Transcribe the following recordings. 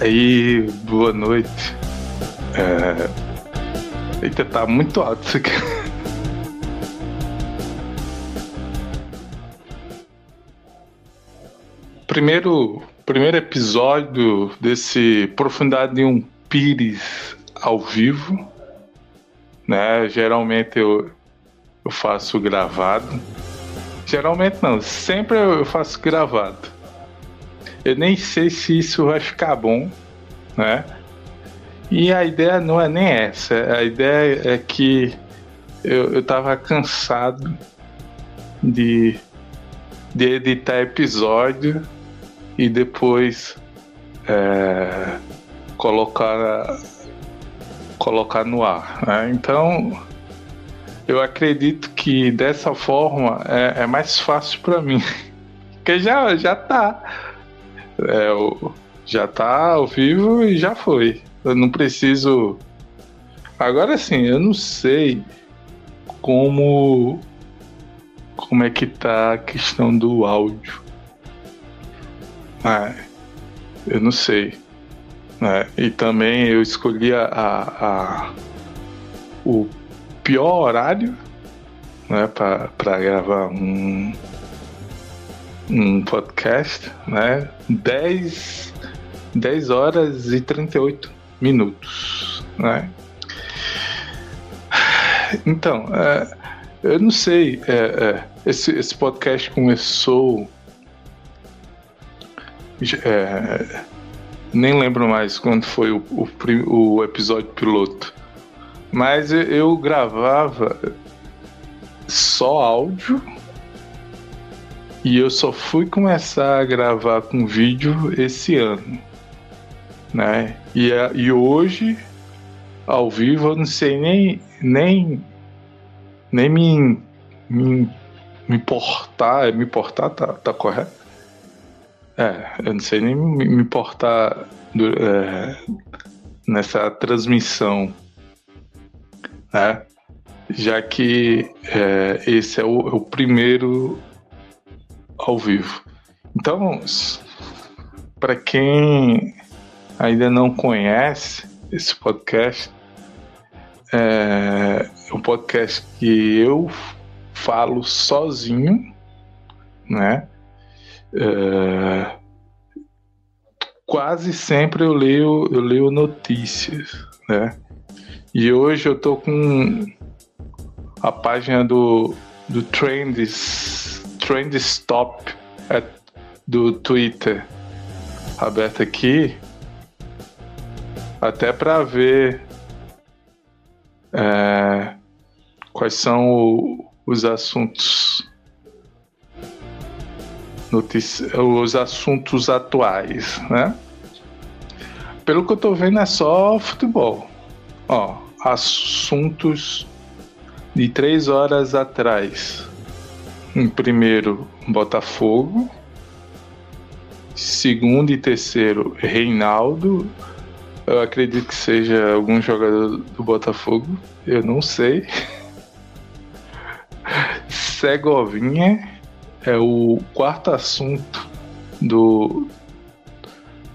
Aí, boa noite. É... Eita, tá muito alto isso aqui. Primeiro, primeiro episódio desse Profundidade de um Pires ao vivo. Né? Geralmente eu, eu faço gravado. Geralmente não, sempre eu faço gravado. Eu nem sei se isso vai ficar bom, né? E a ideia não é nem essa. A ideia é que eu, eu tava cansado de, de editar episódio e depois é, colocar colocar no ar. Né? Então eu acredito que dessa forma é, é mais fácil para mim, porque já já tá é, já tá ao vivo e já foi. Eu não preciso. Agora sim, eu não sei como como é que tá a questão do áudio. É, eu não sei. É, e também eu escolhi a, a, a o pior horário né, para gravar um, um podcast, né? 10, 10 horas e 38 minutos, né? Então, é, eu não sei, é, é, esse, esse podcast começou. É, nem lembro mais quando foi o, o, o episódio piloto, mas eu, eu gravava só áudio e eu só fui começar a gravar com vídeo esse ano, né? E, e hoje, ao vivo, eu não sei nem nem nem me me, me portar, me portar tá, tá correto? É, eu não sei nem me, me portar do, é, nessa transmissão, né? Já que é, esse é o, é o primeiro ao vivo. Então, para quem ainda não conhece esse podcast, é um podcast que eu falo sozinho, né? É, quase sempre eu leio, eu leio notícias, né? E hoje eu tô com a página do, do Trends Trend Stop é do Twitter aberto aqui, até para ver é, quais são o, os assuntos os assuntos atuais, né? Pelo que eu tô vendo é só futebol. Ó, assuntos de três horas atrás. Em primeiro, Botafogo. Segundo e terceiro, Reinaldo. Eu acredito que seja algum jogador do Botafogo. Eu não sei. Segovinha é o quarto assunto do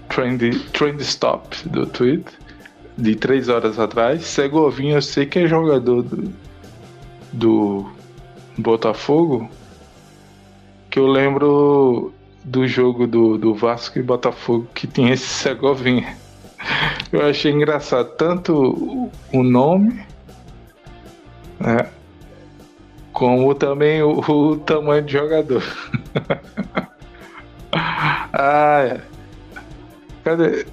Trend, trend Stop do Twitter, de três horas atrás. Segovinha eu sei que é jogador do, do Botafogo, que eu lembro do jogo do, do Vasco e Botafogo que tinha esse Segovinha. Eu achei engraçado tanto o nome, né, como também o, o tamanho de jogador. ah. Cadê?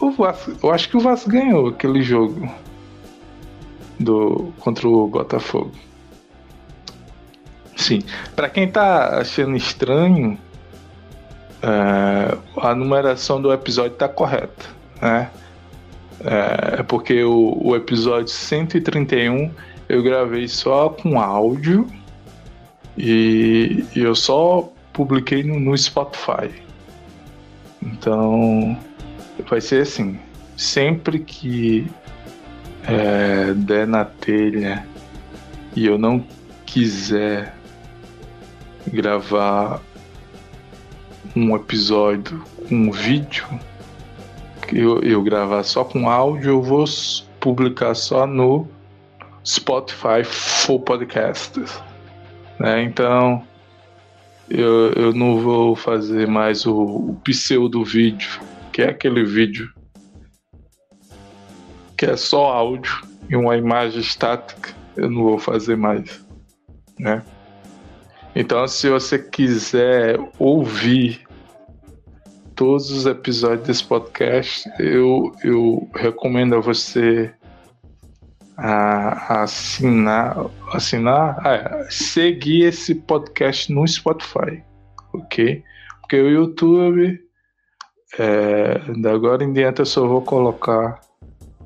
O Vasco, eu acho que o Vasco ganhou aquele jogo do contra o Botafogo. Sim. Para quem tá achando estranho, é, a numeração do episódio tá correta, né? É, é porque o, o episódio 131 eu gravei só com áudio e, e eu só publiquei no, no Spotify. Então vai ser assim: sempre que é, der na telha e eu não quiser gravar um episódio com um vídeo, eu, eu gravar só com áudio, eu vou publicar só no Spotify for Podcasts. Né? Então eu, eu não vou fazer mais o, o pseudo vídeo, que é aquele vídeo que é só áudio e uma imagem estática. Eu não vou fazer mais, né? Então, se você quiser ouvir todos os episódios desse podcast, eu, eu recomendo a você a, a assinar, assinar, é, seguir esse podcast no Spotify, ok? Porque o YouTube, é, da agora em diante, eu só vou colocar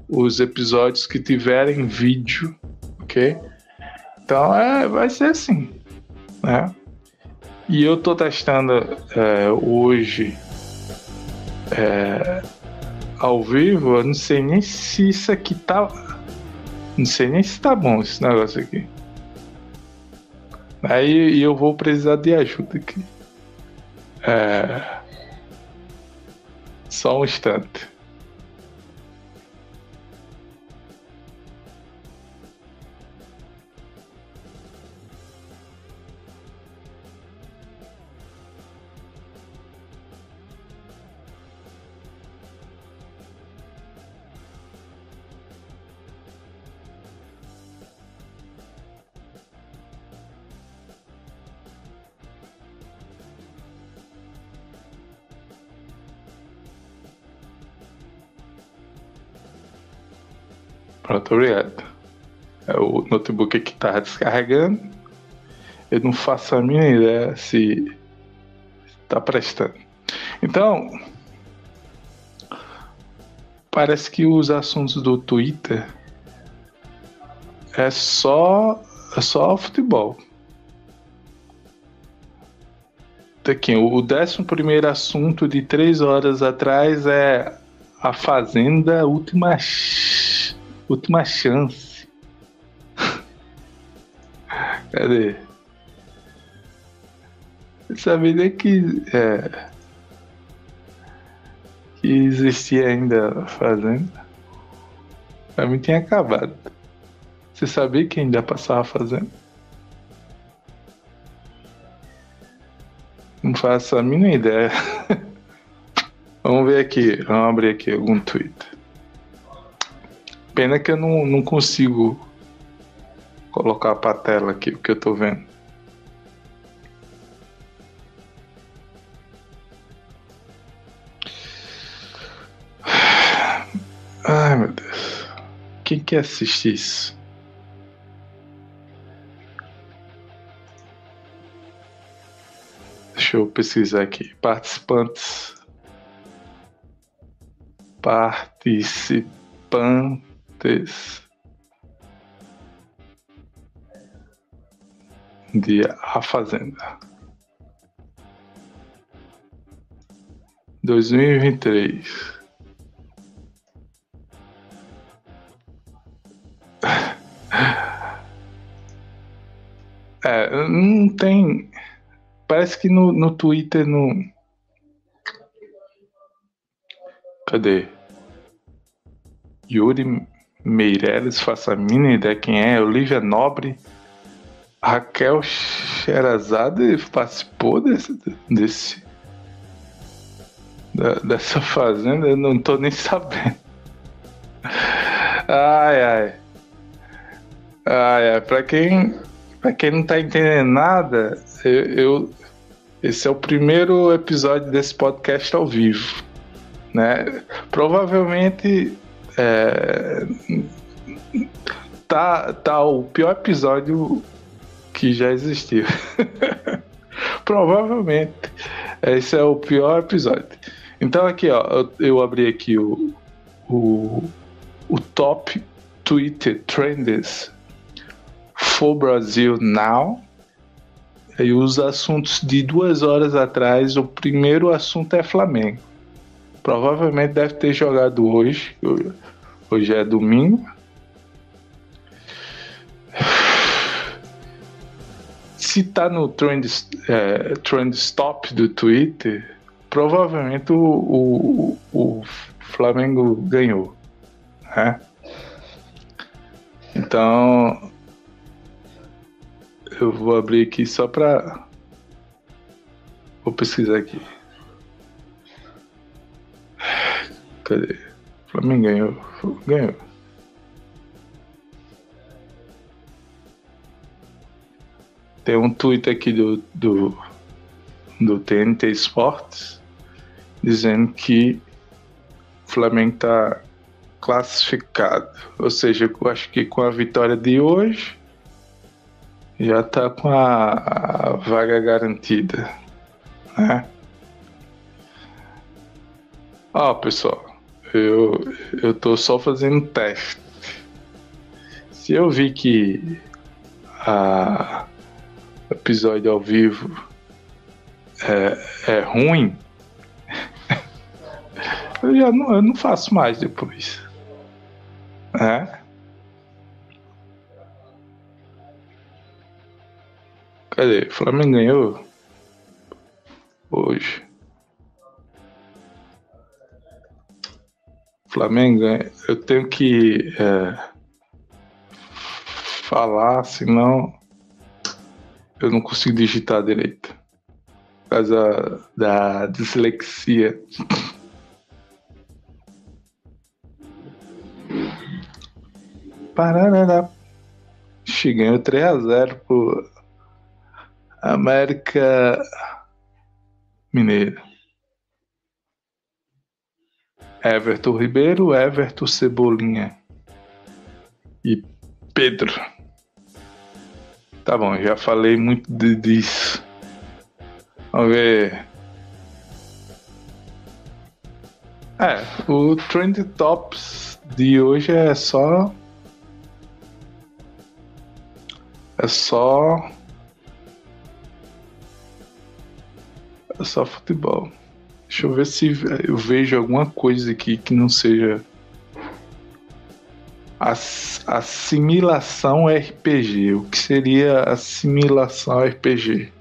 os episódios que tiverem vídeo, ok? Então é, vai ser assim, né? E eu tô testando é, hoje é, ao vivo, eu não sei nem se isso aqui tá não sei nem se tá bom esse negócio aqui. Aí eu vou precisar de ajuda aqui. É... Só um instante. Pronto, obrigado. É o notebook aqui tá descarregando. Eu não faço a minha ideia se tá prestando. Então, parece que os assuntos do Twitter é só é só futebol. Tá aqui, o décimo primeiro assunto de três horas atrás é a Fazenda Última Última chance. Cadê? Sabia nem que. É, que existia ainda fazenda. Pra mim tinha acabado. Você sabia que ainda passava fazenda? Não faço a mínima ideia. Vamos ver aqui, vamos abrir aqui algum Twitter. Pena que eu não, não consigo colocar pra tela aqui o que eu tô vendo. Ai meu Deus. Quem quer assistir isso? Deixa eu pesquisar aqui. Participantes. Participantes de A Fazenda. 2023. É, não tem. Parece que no, no Twitter não. Cadê? Yuri Meireles, faço a mínima ideia quem é, Olivia Nobre, Raquel Sherazade participou desse, desse da, dessa fazenda, eu não tô nem sabendo. Ai, ai. Ai, ai, pra quem, pra quem não tá entendendo nada, eu, eu esse é o primeiro episódio desse podcast ao vivo, né? Provavelmente é, tá, tá o pior episódio que já existiu. Provavelmente. Esse é o pior episódio. Então aqui, ó, eu, eu abri aqui o, o, o top Twitter Trends for Brasil Now. E os assuntos de duas horas atrás, o primeiro assunto é Flamengo. Provavelmente deve ter jogado hoje. Hoje é domingo. se tá no trend, é, trend stop do Twitter, provavelmente o, o, o Flamengo ganhou. Né? Então eu vou abrir aqui só para vou pesquisar aqui. Cadê? O Flamengo ganhou. Ganhou. Tem um tweet aqui do, do, do TNT Sports dizendo que o Flamengo está classificado. Ou seja, eu acho que com a vitória de hoje já está com a, a, vaga garantida. Né? Ó, pessoal, eu, eu tô só fazendo teste. Se eu vi que a episódio ao vivo é, é ruim, eu já não, eu não faço mais depois. É? Cadê? Flamengo ganhou hoje. Flamengo, eu tenho que é, falar, senão eu não consigo digitar direito. Por causa da dislexia. Parará. Ganhou 3x0 pro América Mineiro. Everton Ribeiro, Everton Cebolinha e Pedro. Tá bom, já falei muito de, disso. Vamos ver. É, o Trend Tops de hoje é só. É só. É só futebol. Deixa eu ver se eu vejo alguma coisa aqui que não seja assimilação RPG. O que seria assimilação RPG?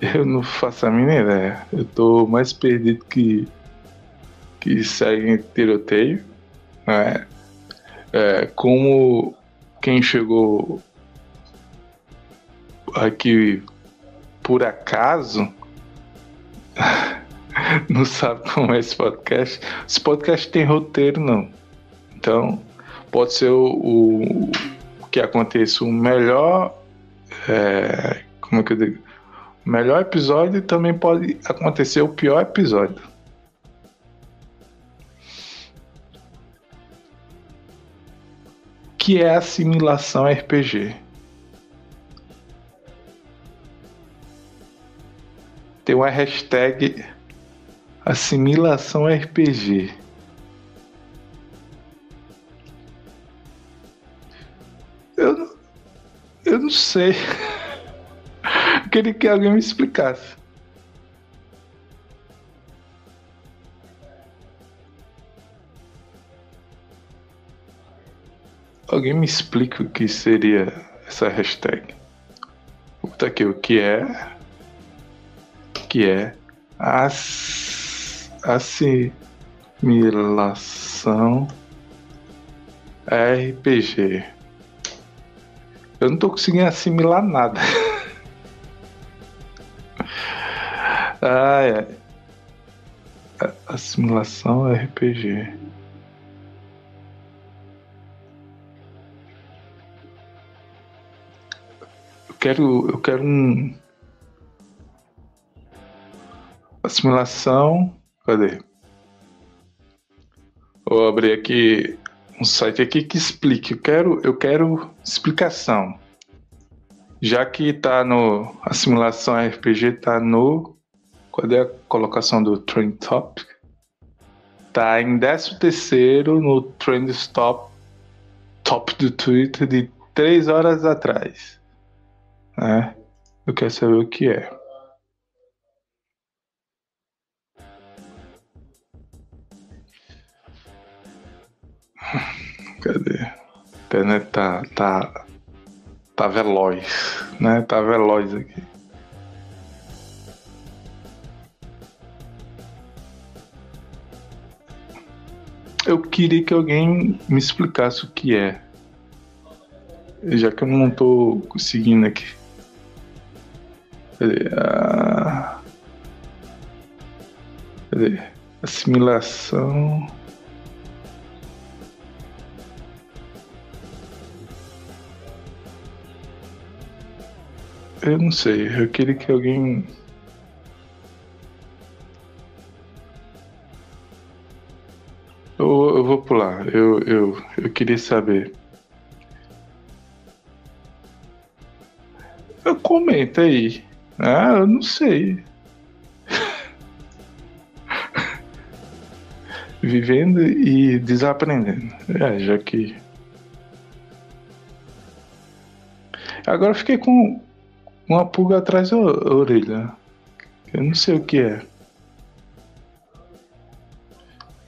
Eu não faço a mínima ideia. Eu tô mais perdido que que segue tiroteio. Né? É, como quem chegou aqui por acaso não sabe como é esse podcast. Esse podcast tem roteiro, não. Então, pode ser o, o que aconteça o melhor. É, como é que eu digo? O melhor episódio e também pode acontecer o pior episódio. Que é assimilação RPG. Tem uma hashtag Assimilação RPG. Eu, eu não sei. Eu queria que alguém me explicasse. Alguém me explica o que seria essa hashtag. Puta aqui, o que é? Que é? As assimilação RPG. Eu não tô conseguindo assimilar nada. ah, é. Assimilação RPG. Eu quero, eu quero um assimilação Cadê? Vou abrir aqui um site aqui que explique. Eu quero, eu quero explicação. Já que está no a simulação RPG está no é a colocação do Trend Top? Tá em 13 terceiro no Trend Top top do Twitter de 3 horas atrás. Né? Eu quero saber o que é. Cadê? A internet tá, tá, tá veloz, né? Tá veloz aqui. Eu queria que alguém me explicasse o que é. Já que eu não tô conseguindo aqui. Cadê? Ah... Cadê? Assimilação. Eu não sei, eu queria que alguém. Eu, eu vou pular, eu, eu, eu queria saber. Comenta aí. Ah, eu não sei. Vivendo e desaprendendo. É, já que. Agora fiquei com uma pulga atrás da orelha. Eu não sei o que é.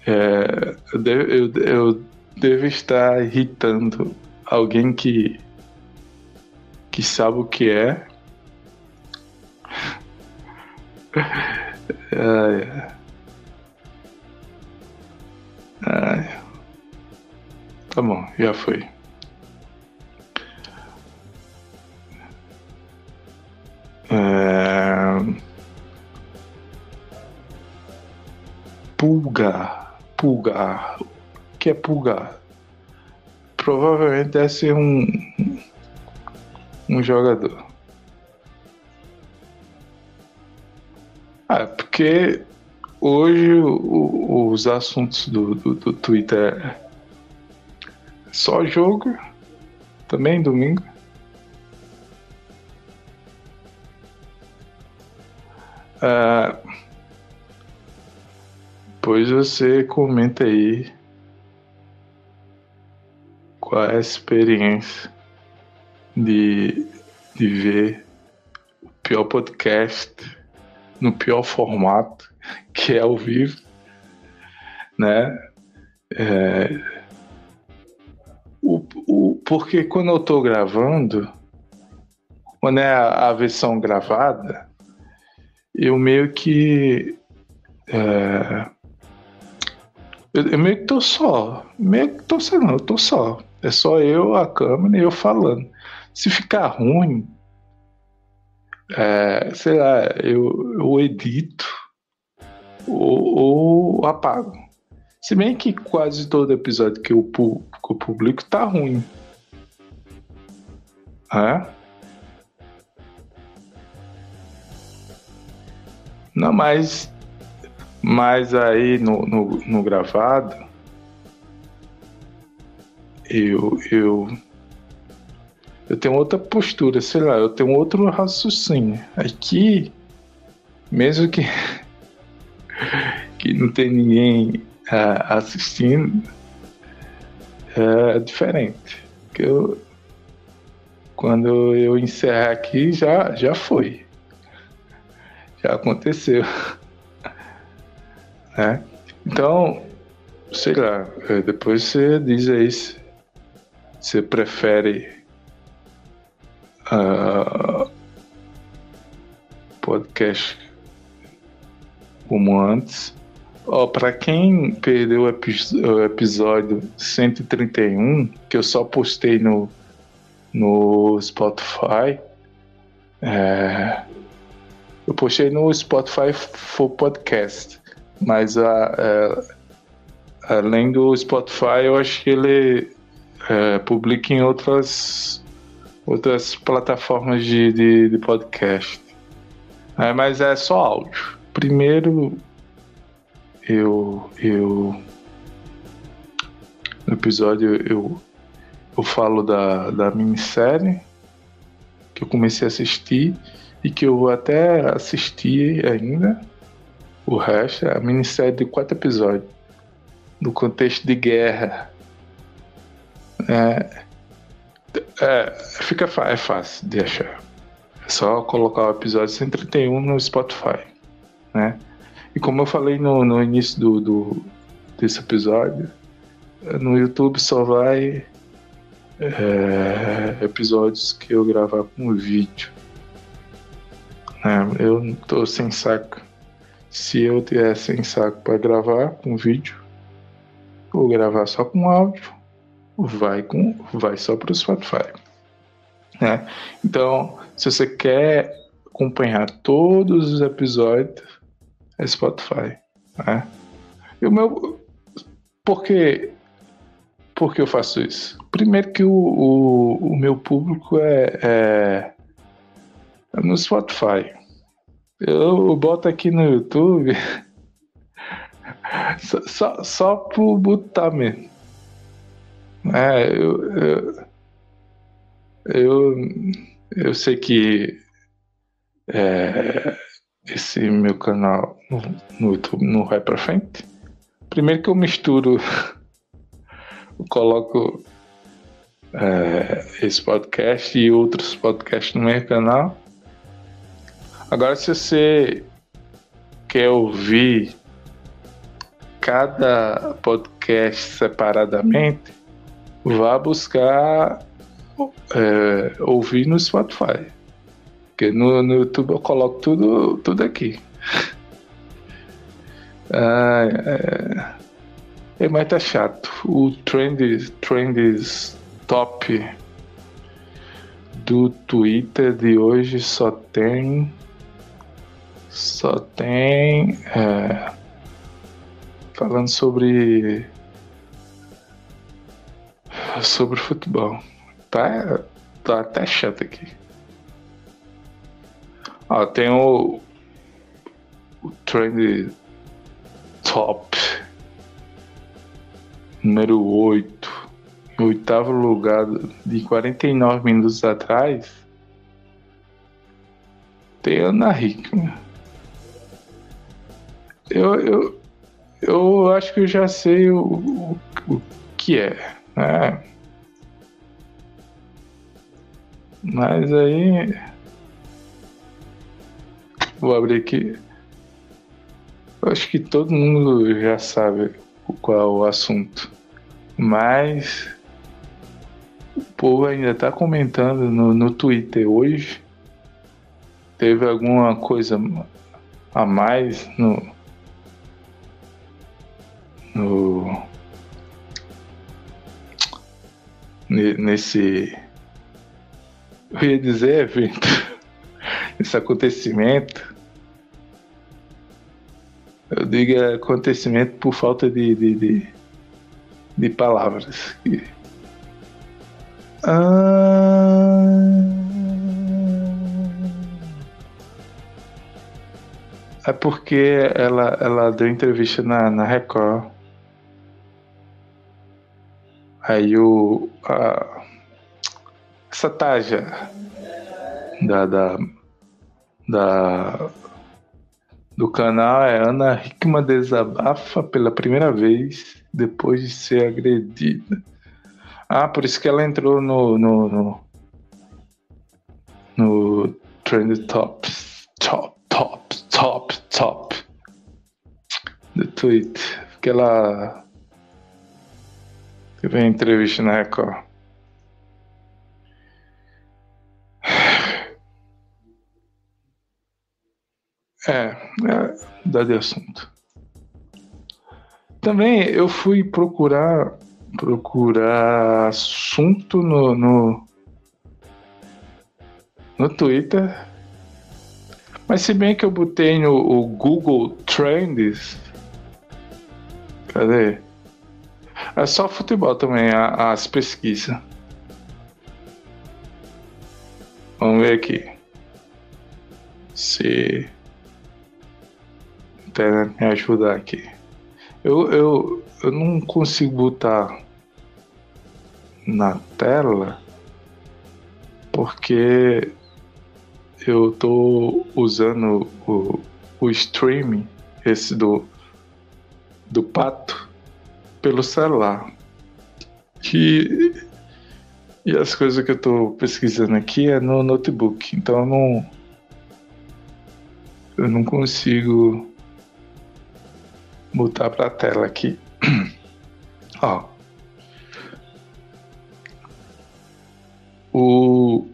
é eu, devo, eu, eu devo estar irritando alguém que que sabe o que é. Ai. Ai. Tá bom, já foi. Pulgar. Pulgar. O que é pulgar? Provavelmente deve ser um, um jogador. Ah, porque hoje o, os assuntos do, do, do Twitter é só jogo, também domingo. Ah, pois você comenta aí qual é a experiência de, de ver o pior podcast no pior formato, que é ao vivo, né? É, o, o, porque quando eu tô gravando, quando é a, a versão gravada, eu meio que. É, eu, eu, meio que tô só. Meio que tô só, não, eu tô só. É só eu, a câmera e eu falando. Se ficar ruim, é, sei lá, eu, eu edito ou, ou, apago. Se bem que quase todo episódio que eu, que eu publico tá ruim. É? Não, mas, mas aí no, no, no gravado, eu, eu, eu tenho outra postura, sei lá, eu tenho outro raciocínio. Aqui, mesmo que, que não tem ninguém uh, assistindo, é diferente. Que eu, quando eu encerrar aqui, já, já foi já aconteceu. né? Então, sei lá, é, depois você diz aí se você prefere uh, podcast como antes. Ó, para quem perdeu o, epi o, episódio 131, que eu só postei no, no Spotify, é, eu postei no Spotify for Podcast, mas a, a, além do Spotify, eu acho que ele é, publica em outras, outras plataformas de, de, de podcast. É, mas é só áudio. Primeiro, eu, eu no episódio eu, eu falo da, da minissérie que eu comecei a assistir e que eu até assisti ainda. O resto é a minissérie de quatro episódios, no contexto de guerra. É, é, fica é fácil de achar. É só colocar o episódio 131 no Spotify, né? E como eu falei no, no início do, do, desse episódio, no YouTube só vai é, episódios que eu gravar com vídeo. É, eu tô sem saco. Se eu tiver sem saco para gravar com vídeo, ou gravar só com áudio, vai com vai só para o Spotify. Né? Então, se você quer acompanhar todos os episódios, é Spotify. Né? E o meu. Por que, eu faço isso? Primeiro que o, o, o meu público é, é, é no Spotify. Eu boto aqui no YouTube só, só, só botar mesmo. É, eu, eu, eu, eu sei que é, esse meu canal no, no, YouTube não vai pra frente. Primeiro que eu misturo, eu coloco é, esse podcast e outros podcasts no meu canal. Agora, se você quer ouvir cada podcast separadamente, vá buscar é, ouvir no Spotify. Porque no, no, YouTube eu coloco tudo, tudo aqui. ah, é, é, mas tá chato. O trend, trends top do Twitter de hoje só tem só tem. É, falando sobre. Sobre futebol. Tá, tá até chato aqui. Ó, tem o. O trend top. Número 8. Em oitavo lugar de 49 minutos atrás. Tem Ana Hickman. Eu, eu, eu acho que eu já sei o, o, o que é, né? Mas aí. Vou abrir aqui. Eu acho que todo mundo já sabe qual é o assunto. Mas. O povo ainda tá comentando no, no Twitter hoje. Teve alguma coisa a mais no, no nesse eu ia dizer evento esse acontecimento eu digo acontecimento por falta de de, de, de palavras ah... É porque ela, ela deu entrevista na, na Record Aí o. A, essa taja da, da, da, do canal é Ana Hickman desabafa pela primeira vez depois de ser agredida. Ah, por isso que ela entrou no. no, no, no Trend Tops. Top, top, top, top. Do Twitter. Porque ela Teve uma entrevista na Record. É, é dá de assunto. Também eu fui procurar procurar assunto no, no, no Twitter. Mas se bem que eu botei no Google Trends. Cadê? É só futebol também, as pesquisas. Vamos ver aqui. Se internet me ajudar aqui. Eu, eu, eu não consigo botar na tela porque eu tô usando o, o streaming, esse do, do pato pelo celular. Que e as coisas que eu estou pesquisando aqui é no notebook, então eu não eu não consigo botar para a tela aqui. Ó. O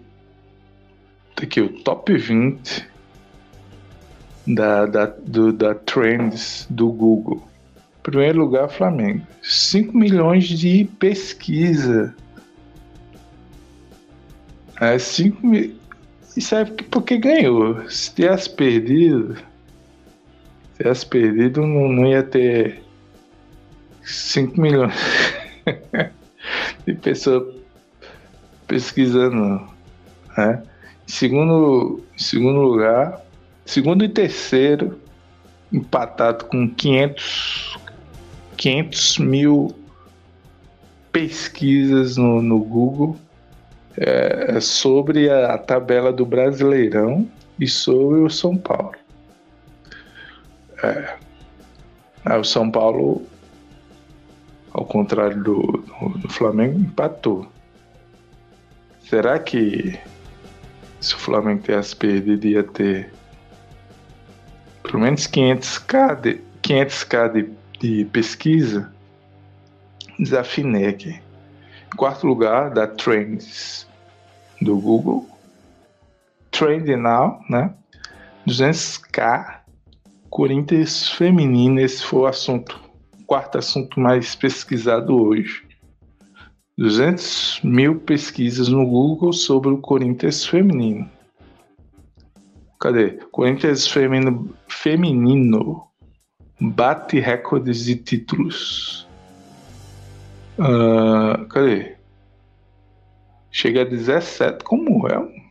tá aqui o top 20 da, da, do, da Trends do Google. Primeiro lugar, Flamengo. 5 milhões de pesquisa. É, 5 mil. Isso é porque ganhou. Se tivesse perdido. Se tivesse perdido, não, não ia ter 5 milhões de pessoas pesquisando. Né? Segundo, em segundo lugar, segundo e terceiro, empatado com 500 500 mil pesquisas no, no Google é, sobre a, a, tabela do Brasileirão e sobre o São Paulo. É, o São Paulo, ao contrário do, do, do Flamengo, empatou. Será que se o Flamengo tivesse perdido ia ter pelo menos 500k de, 500k de de pesquisa, desafinei. Em quarto lugar, da Trends do Google. Trend Now, né? 200k Corinthians feminino, esse foi o assunto, o quarto assunto mais pesquisado hoje. 200 mil pesquisas no Google sobre o Corinthians feminino. Cadê? Corinthians feminino, feminino bate recordes de títulos. Uh, cadê? Chega a 17 como é?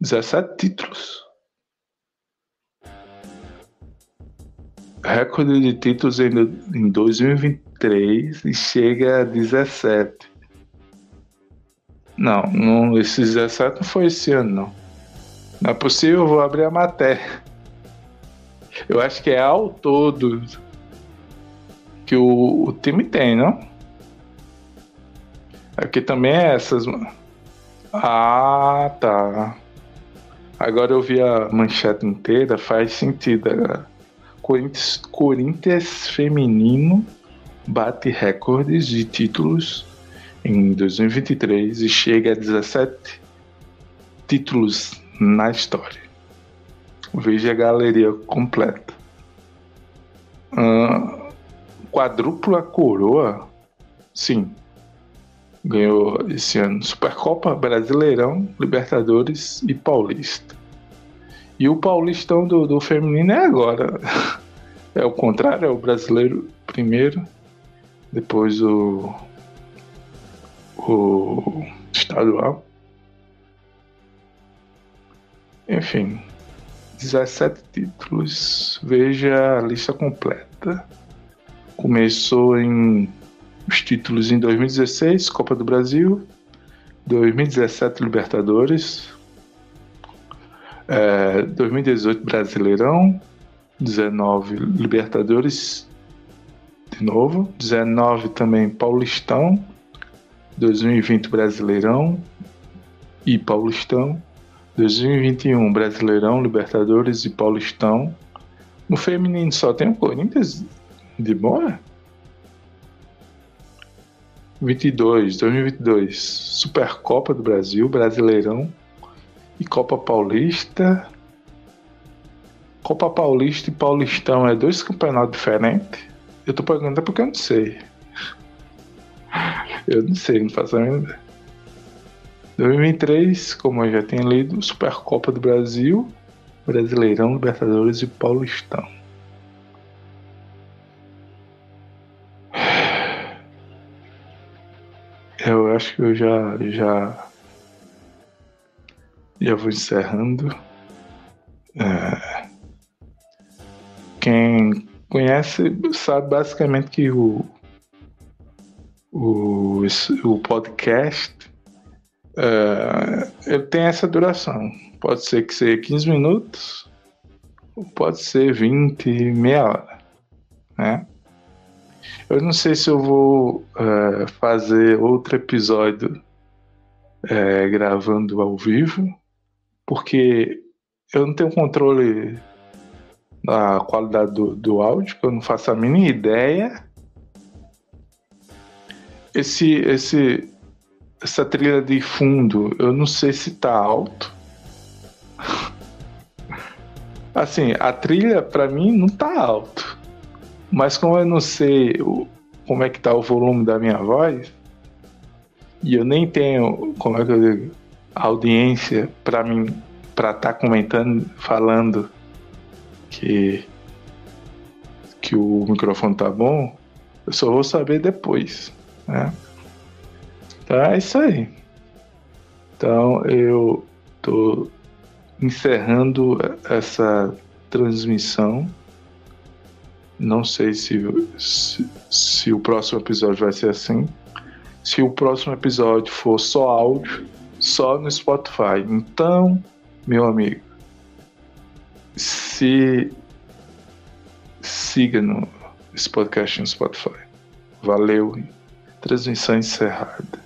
17 títulos. Recorde de títulos em, em 2023 e chega a 17. Não, não, esse 17 não foi esse ano, não. Não é possível, eu vou abrir a matéria. Eu acho que é ao todo que o, o time tem, não? Aqui também é essas. Ah, tá. Agora eu vi a manchete inteira, faz sentido. Corinthians, Corinthians feminino bate recordes de títulos em 2023 e chega a 17 títulos na história. Veja a galeria completa. Uh, quadrupla coroa, sim. Ganhou esse ano Supercopa, Brasileirão, Libertadores e Paulista. E o Paulistão do, do feminino é agora. É o contrário, é o brasileiro primeiro, depois o, o estadual. Enfim, 17 títulos. Veja a lista completa. Começou em os títulos em 2016, Copa do Brasil, 2017 Libertadores, é, 2018 Brasileirão, 19 Libertadores de novo, 19 também Paulistão, 2020 Brasileirão e Paulistão, 2021, Brasileirão, Libertadores e Paulistão. No feminino só tem o Corinthians de boa? 22, 2022, Supercopa do Brasil, Brasileirão e Copa Paulista. Copa Paulista e Paulistão é dois campeonatos diferentes. Eu tô perguntando porque eu não sei. Eu não sei, não faço ainda. 2003, como eu já tenho lido, Supercopa do Brasil, Brasileirão, Libertadores e Paulistão. Eu acho que eu já já já vou encerrando. É. Quem conhece sabe basicamente que o o, o podcast Uh, ele tem essa duração. Pode ser que seja 15 minutos, ou pode ser 20, meia hora. Né? Eu não sei se eu vou uh, fazer outro episódio uh, gravando ao vivo, porque eu não tenho controle da qualidade do, do áudio, eu não faço a mínima ideia. Esse, esse, essa trilha de fundo, eu não sei se tá alto. Assim, a trilha para mim não tá alto. Mas como eu não sei o, como é que tá o volume da minha voz, e eu nem tenho, como é que eu digo, audiência para mim para estar tá comentando, falando que que o microfone tá bom, eu só vou saber depois, né? Então é isso aí. Então eu tô encerrando essa transmissão. Não sei se, se, se, o próximo episódio vai ser assim. Se o próximo episódio for só áudio, só no Spotify. Então, meu amigo, se siga no podcast no Spotify. Valeu. Transmissão encerrada.